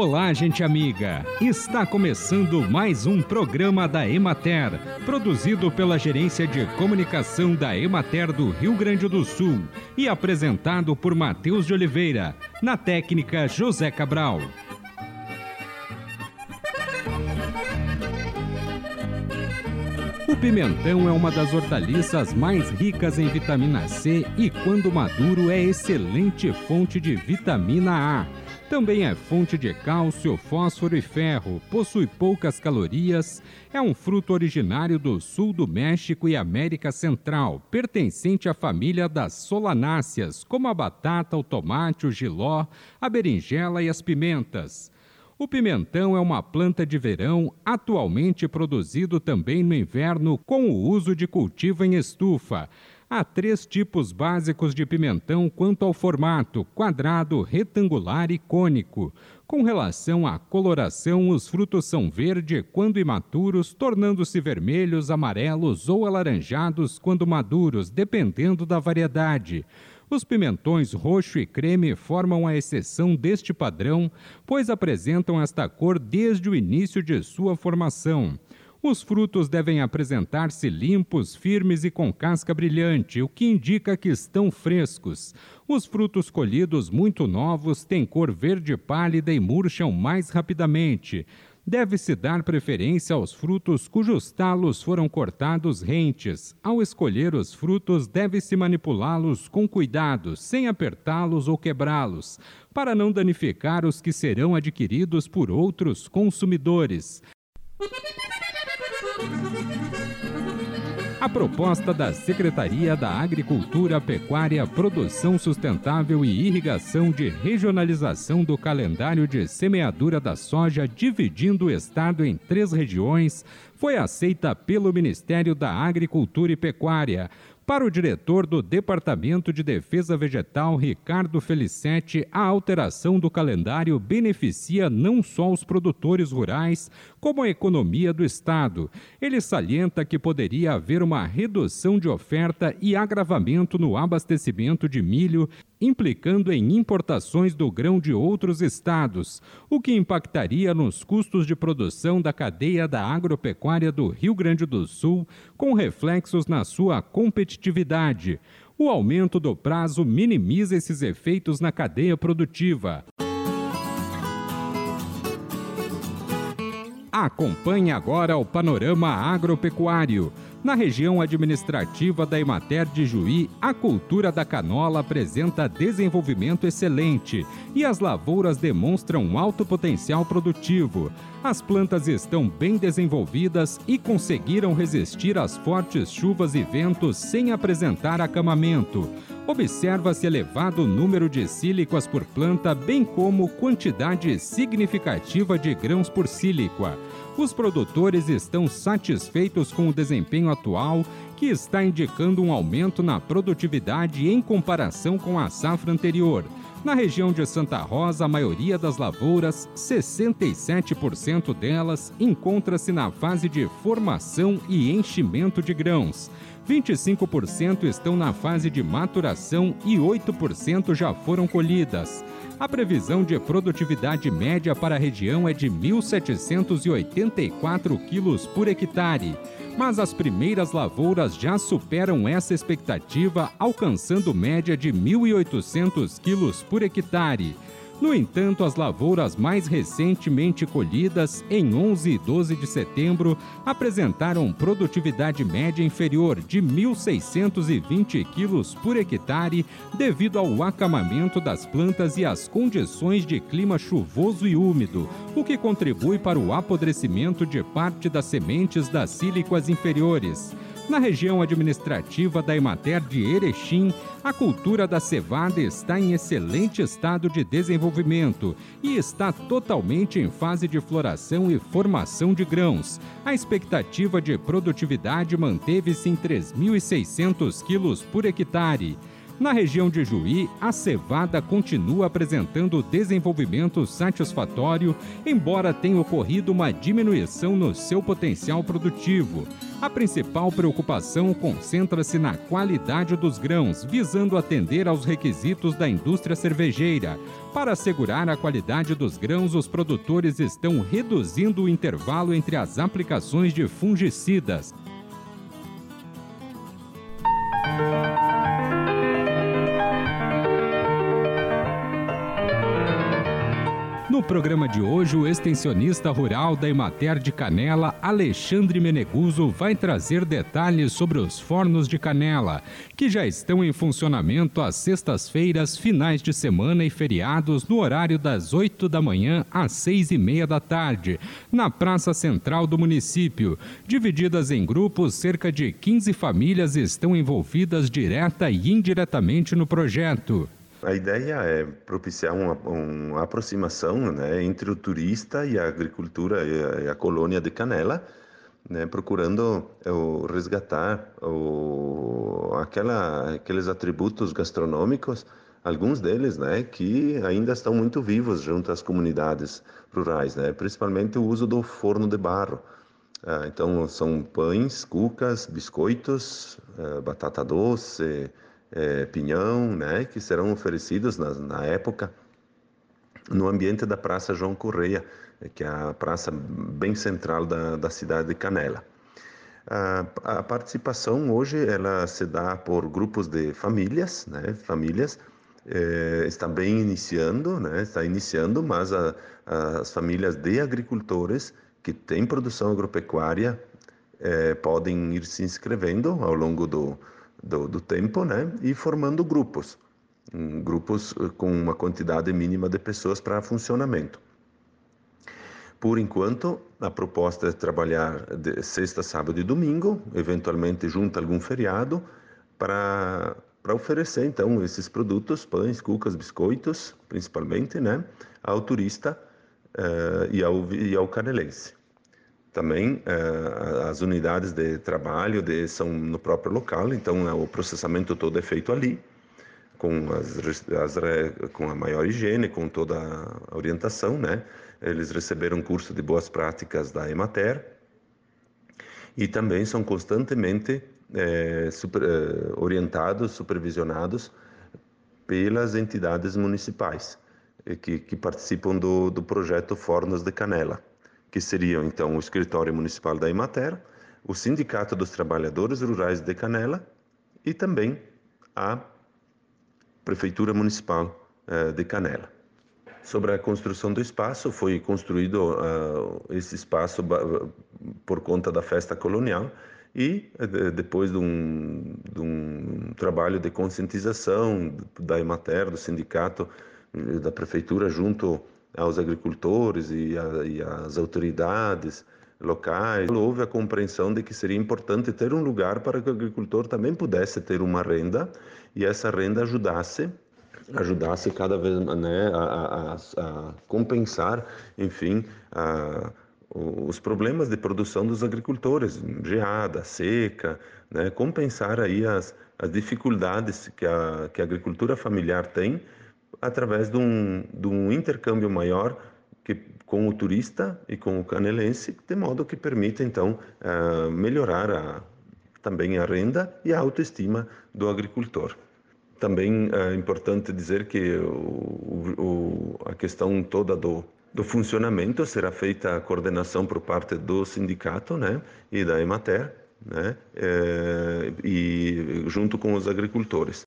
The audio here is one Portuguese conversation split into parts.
Olá, gente amiga! Está começando mais um programa da Emater, produzido pela Gerência de Comunicação da Emater do Rio Grande do Sul e apresentado por Matheus de Oliveira, na técnica José Cabral. O pimentão é uma das hortaliças mais ricas em vitamina C e, quando maduro, é excelente fonte de vitamina A também é fonte de cálcio, fósforo e ferro, possui poucas calorias, é um fruto originário do sul do México e América Central, pertencente à família das solanáceas, como a batata, o tomate, o giló, a berinjela e as pimentas. O pimentão é uma planta de verão, atualmente produzido também no inverno com o uso de cultivo em estufa. Há três tipos básicos de pimentão quanto ao formato: quadrado, retangular e cônico. Com relação à coloração, os frutos são verde quando imaturos, tornando-se vermelhos, amarelos ou alaranjados quando maduros, dependendo da variedade. Os pimentões roxo e creme formam a exceção deste padrão, pois apresentam esta cor desde o início de sua formação. Os frutos devem apresentar-se limpos, firmes e com casca brilhante, o que indica que estão frescos. Os frutos colhidos muito novos têm cor verde pálida e murcham mais rapidamente. Deve-se dar preferência aos frutos cujos talos foram cortados rentes. Ao escolher os frutos, deve-se manipulá-los com cuidado, sem apertá-los ou quebrá-los, para não danificar os que serão adquiridos por outros consumidores. A proposta da Secretaria da Agricultura, Pecuária, Produção Sustentável e Irrigação de regionalização do calendário de semeadura da soja, dividindo o estado em três regiões, foi aceita pelo Ministério da Agricultura e Pecuária. Para o diretor do Departamento de Defesa Vegetal, Ricardo Felicetti, a alteração do calendário beneficia não só os produtores rurais, como a economia do Estado. Ele salienta que poderia haver uma redução de oferta e agravamento no abastecimento de milho implicando em importações do grão de outros estados, o que impactaria nos custos de produção da cadeia da agropecuária do Rio Grande do Sul, com reflexos na sua competitividade. O aumento do prazo minimiza esses efeitos na cadeia produtiva. Acompanhe agora o panorama agropecuário. Na região administrativa da Emater de Juí, a cultura da canola apresenta desenvolvimento excelente e as lavouras demonstram alto potencial produtivo. As plantas estão bem desenvolvidas e conseguiram resistir às fortes chuvas e ventos sem apresentar acamamento. Observa-se elevado número de sílicas por planta, bem como quantidade significativa de grãos por sílica os produtores estão satisfeitos com o desempenho atual, que está indicando um aumento na produtividade em comparação com a safra anterior. Na região de Santa Rosa, a maioria das lavouras, 67% delas, encontra-se na fase de formação e enchimento de grãos. 25% estão na fase de maturação e 8% já foram colhidas. A previsão de produtividade média para a região é de 1.784 quilos por hectare, mas as primeiras lavouras já superam essa expectativa, alcançando média de 1.800 quilos por hectare. No entanto, as lavouras mais recentemente colhidas, em 11 e 12 de setembro, apresentaram produtividade média inferior de 1.620 quilos por hectare devido ao acamamento das plantas e às condições de clima chuvoso e úmido, o que contribui para o apodrecimento de parte das sementes das sílicas inferiores. Na região administrativa da Emater de Erechim, a cultura da cevada está em excelente estado de desenvolvimento e está totalmente em fase de floração e formação de grãos. A expectativa de produtividade manteve-se em 3.600 quilos por hectare. Na região de Juí, a cevada continua apresentando desenvolvimento satisfatório, embora tenha ocorrido uma diminuição no seu potencial produtivo. A principal preocupação concentra-se na qualidade dos grãos, visando atender aos requisitos da indústria cervejeira. Para assegurar a qualidade dos grãos, os produtores estão reduzindo o intervalo entre as aplicações de fungicidas. Programa de hoje, o extensionista rural da Emater de Canela, Alexandre Meneguso, vai trazer detalhes sobre os fornos de canela, que já estão em funcionamento às sextas-feiras, finais de semana e feriados, no horário das 8 da manhã às 6 e meia da tarde, na Praça Central do município. Divididas em grupos, cerca de 15 famílias estão envolvidas direta e indiretamente no projeto. A ideia é propiciar uma, uma aproximação né, entre o turista e a agricultura e a, e a colônia de Canela, né, procurando o, resgatar o, aquela, aqueles atributos gastronômicos, alguns deles né, que ainda estão muito vivos junto às comunidades rurais, né, principalmente o uso do forno de barro. Ah, então, são pães, cucas, biscoitos, ah, batata doce, é, pinhão, né, que serão oferecidos na, na, época no ambiente da Praça João Correia, que é a praça bem central da, da cidade de Canela. A, a, participação hoje ela se dá por grupos de famílias, né, famílias é, está bem iniciando, né, está iniciando, mas a, as famílias de agricultores que têm produção agropecuária é, podem ir se inscrevendo ao longo do, do, do tempo, né? E formando grupos, grupos eh, com uma quantidade mínima de pessoas para funcionamento. Por enquanto, a proposta é trabalhar de sexta, sábado e domingo, eventualmente junto a algum feriado, para para oferecer então esses produtos, pães, cucas, biscoitos, principalmente, né, ao turista uh, e, ao, e ao canelense. Também eh, as unidades de trabalho de, são no próprio local, então é, o processamento todo é feito ali, com, as, as, com a maior higiene, com toda a orientação, né? Eles receberam curso de boas práticas da Emater e também são constantemente é, super, é, orientados, supervisionados pelas entidades municipais que, que participam do, do projeto Fornos de Canela que seriam então o Escritório Municipal da Imater, o Sindicato dos Trabalhadores Rurais de Canela e também a Prefeitura Municipal uh, de Canela. Sobre a construção do espaço, foi construído uh, esse espaço por conta da festa colonial e uh, depois de um, de um, trabalho de conscientização da Imater, do sindicato, da prefeitura junto aos agricultores e, a, e às autoridades locais, houve a compreensão de que seria importante ter um lugar para que o agricultor também pudesse ter uma renda e essa renda ajudasse ajudasse cada vez né, a, a, a compensar, enfim, a, os problemas de produção dos agricultores, geada, seca, né, compensar aí as, as dificuldades que a, que a agricultura familiar tem através de um, de um intercâmbio maior que, com o turista e com o canelense, de modo que permita, então, uh, melhorar a, também a renda e a autoestima do agricultor. Também é importante dizer que o, o, a questão toda do, do funcionamento será feita a coordenação por parte do sindicato né, e da Emater, né, é, e junto com os agricultores.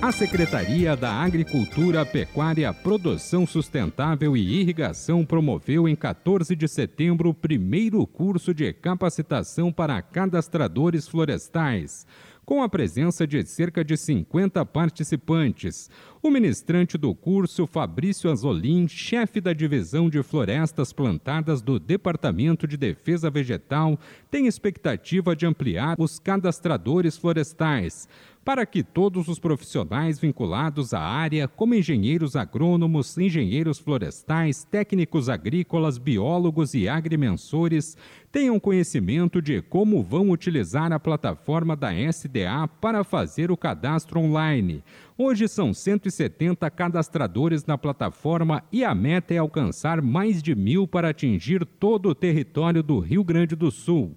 A Secretaria da Agricultura, Pecuária, Produção Sustentável e Irrigação promoveu em 14 de setembro o primeiro curso de capacitação para cadastradores florestais, com a presença de cerca de 50 participantes. O ministrante do curso, Fabrício Anzolin, chefe da Divisão de Florestas Plantadas do Departamento de Defesa Vegetal, tem expectativa de ampliar os cadastradores florestais para que todos os profissionais vinculados à área, como engenheiros agrônomos, engenheiros florestais, técnicos agrícolas, biólogos e agrimensores, tenham conhecimento de como vão utilizar a plataforma da SDA para fazer o cadastro online. Hoje são 170 cadastradores na plataforma e a meta é alcançar mais de mil para atingir todo o território do Rio Grande do Sul.